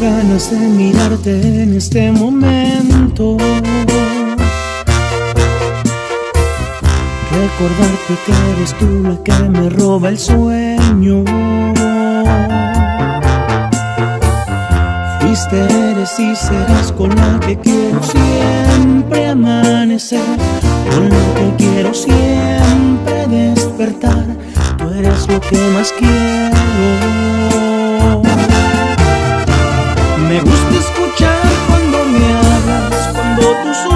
Ganas de mirarte en este momento. Recordarte que eres tú la que me roba el sueño. Fuiste, eres y serás con la que quiero siempre amanecer, con la que quiero siempre despertar. Tú eres lo que más quiero. Me gusta escuchar cuando me hablas, cuando tus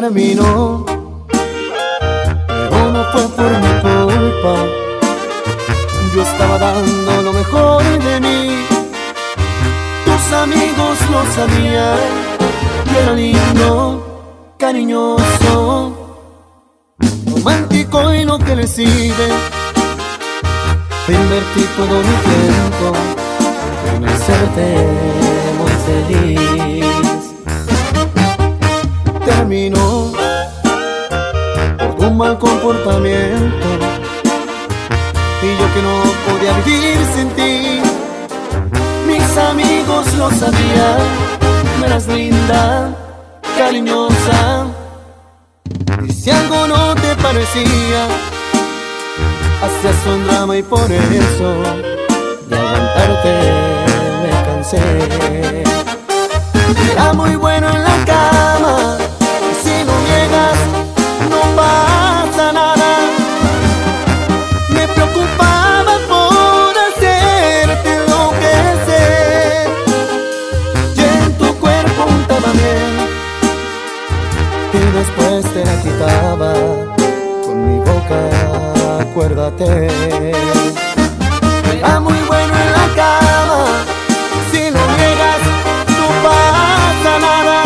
terminó. me eras linda, cariñosa. Y si algo no te parecía, hacías un drama y por eso de aguantarte me cansé. Era muy bueno en la cama, y si no llegas, no pasa nada. Me preocupa. acuérdate. Era muy bueno en la cama, si lo niegas no pasa nada.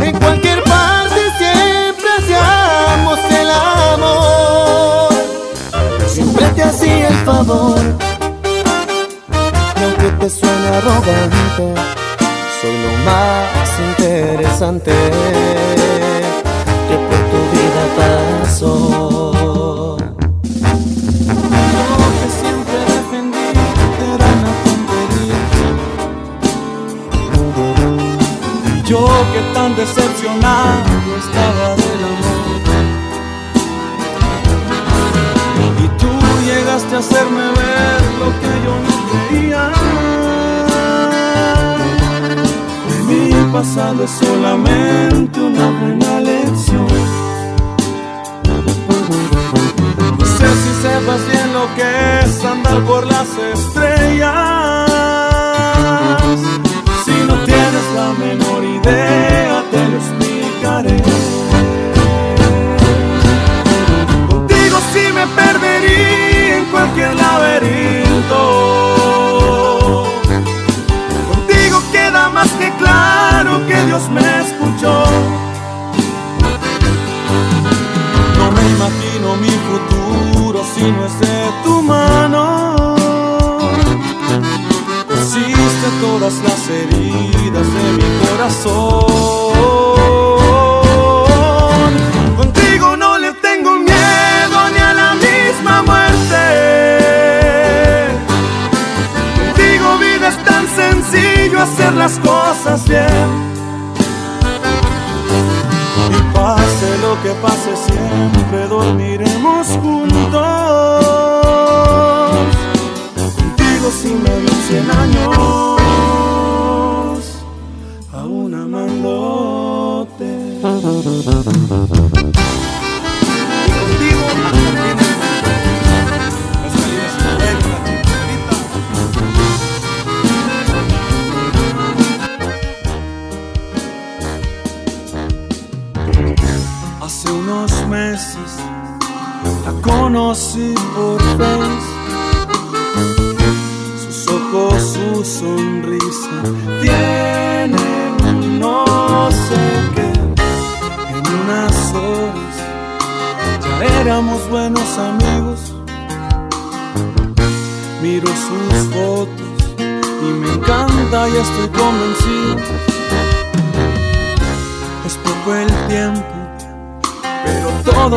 En cualquier parte siempre hacíamos el amor, siempre te hacía el favor. Y aunque te suene arrogante, soy lo más interesante que por tu vida pasó. Yo que tan decepcionado estaba del amor. Y tú llegaste a hacerme ver lo que yo no creía. Mi pasado es solamente una buena lección. No sé si sepas bien lo que es andar por las estrellas la menor idea de los Mm-hmm.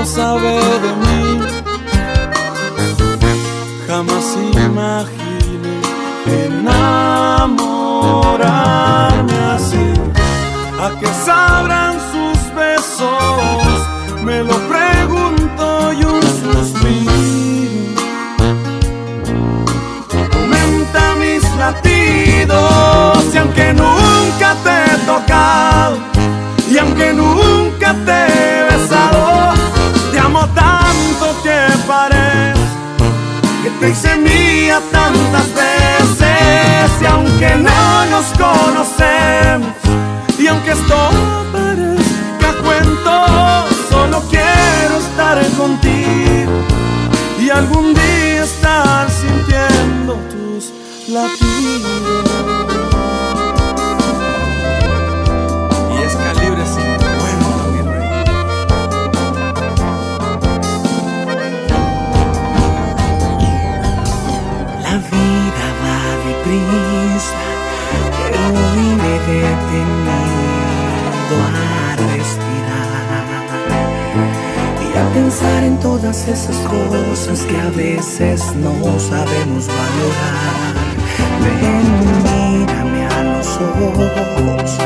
sabe de mí. La vida va deprisa, pero hoy me he detenido a respirar y a pensar en todas esas cosas que a veces no sabemos valorar. Ven, mírame a los ojos,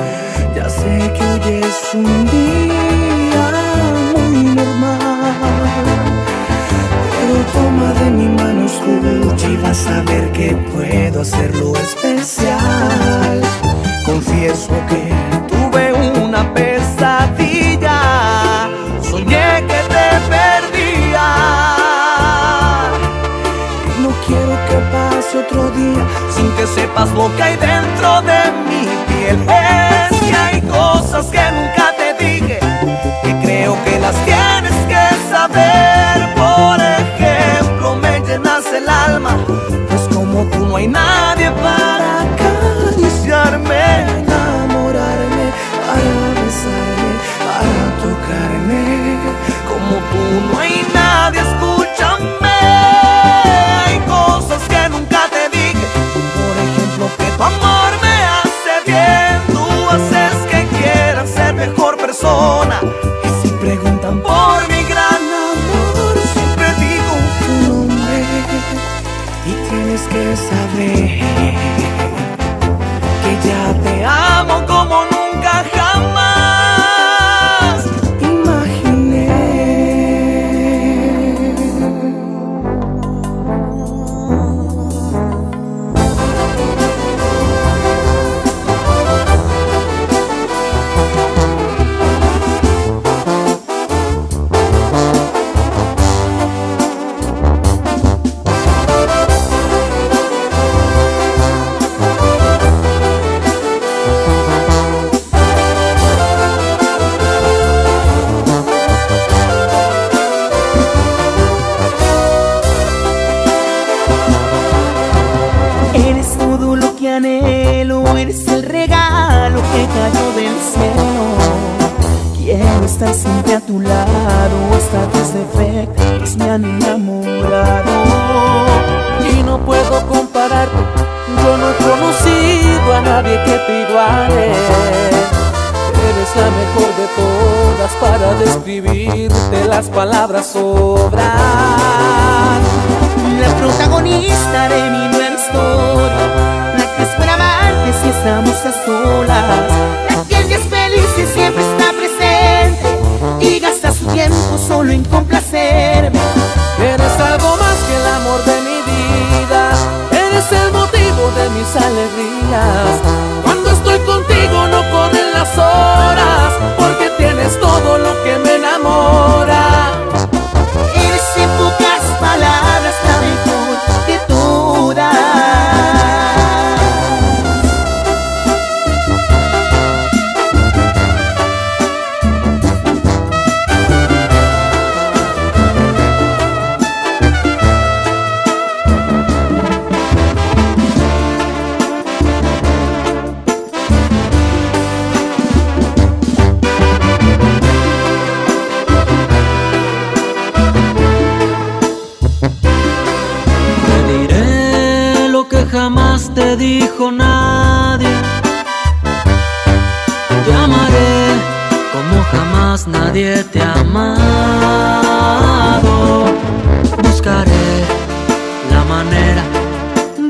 ya sé que hoy es un día. saber que puedo hacerlo especial. Confieso que tuve una pesadilla, soñé que te perdía. Y no quiero que pase otro día sin que sepas lo que hay dentro de mi piel. Es que hay cosas que nunca te dije, que creo que las quiero. solas. Aquel que es feliz y siempre está presente y gasta su tiempo solo en complacerme. Eres algo más que el amor de mi vida, eres el motivo de mi salud jamás te dijo nadie. Te amaré como jamás nadie te ha amado. Buscaré la manera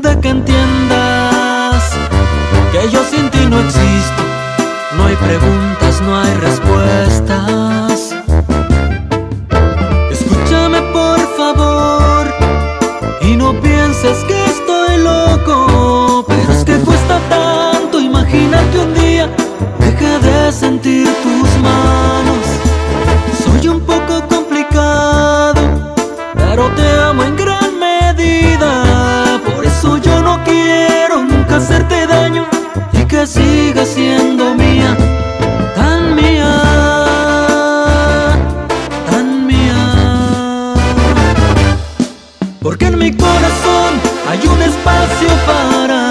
de que entiendas que yo sin ti no existo. No hay preguntas, no hay respuestas. Tus manos. Soy un poco complicado, pero te amo en gran medida. Por eso yo no quiero nunca hacerte daño y que sigas siendo mía, tan mía. tan mía Porque en mi corazón hay un espacio para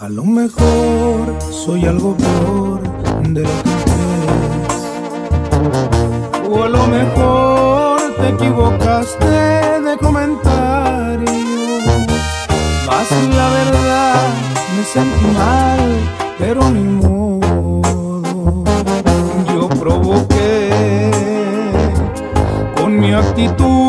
A lo mejor soy algo peor de lo que crees. O a lo mejor te equivocaste de comentario. Mas la verdad me sentí mal, pero ni modo. Yo provoqué con mi actitud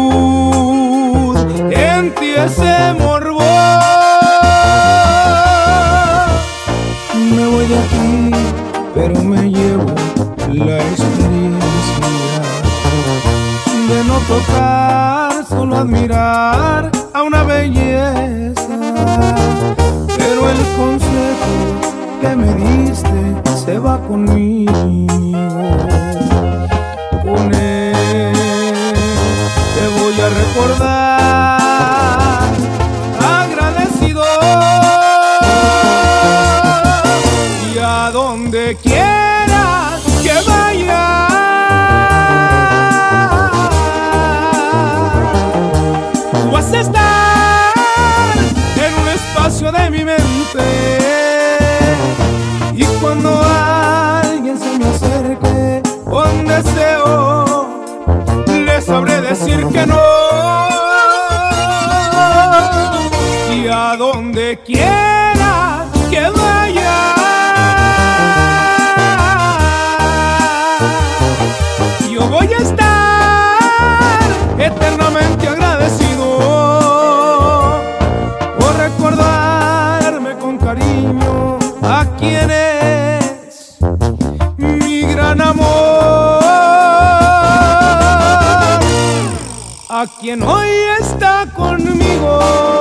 voy quien hoy está conmigo.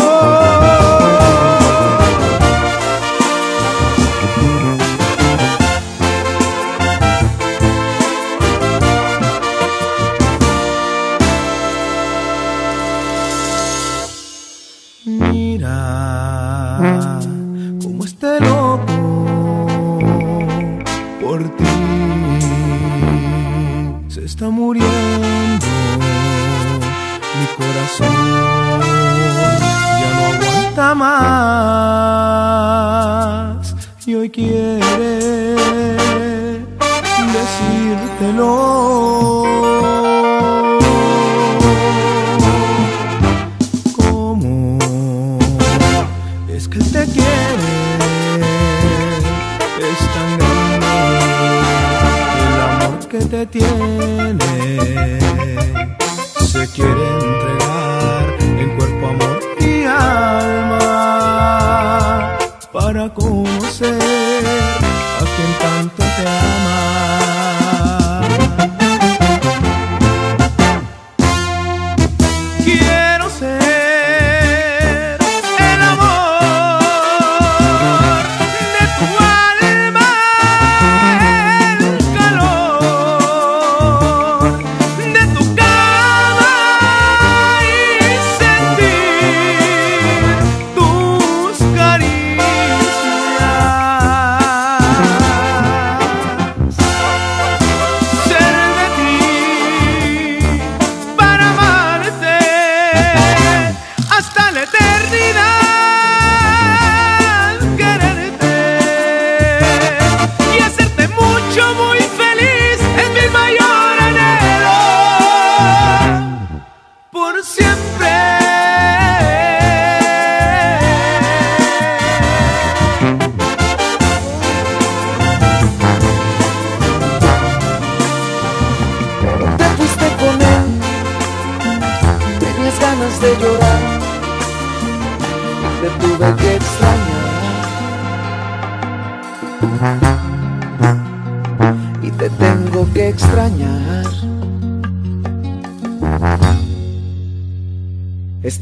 Te tiene. Se quiere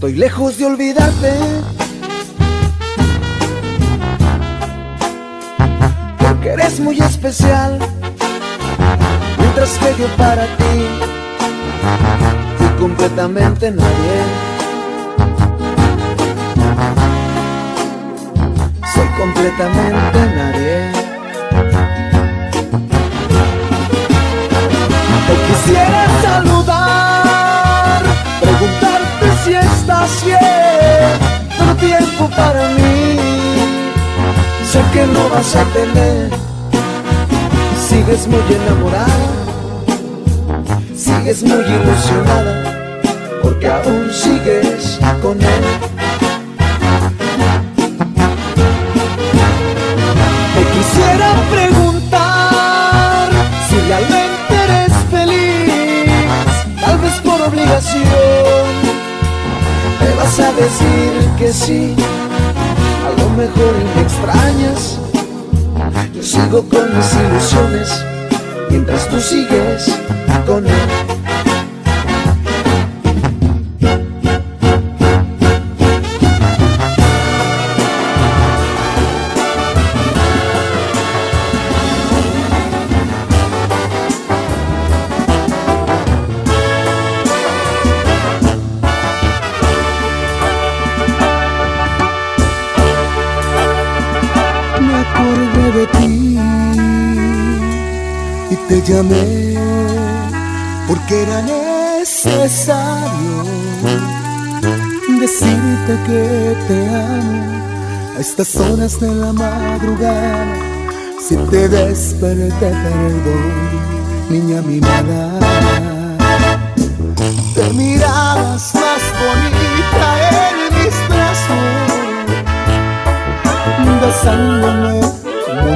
Estoy lejos de olvidarte. Porque eres muy especial mientras que yo para ti fui completamente nadie. Soy completamente nadie. Te quisiera para mí sé que no vas a tener sigues muy enamorada, sigues muy ilusionada, porque aún sigues con él. Te quisiera preguntar si realmente eres feliz, tal vez por obligación. Vas a decir que sí, a lo mejor me extrañas. Yo sigo con mis ilusiones mientras tú sigues a estas horas de la madrugada. Si te desperté, perdón, niña mimada. Te mirabas más bonita en mis brazos besándome como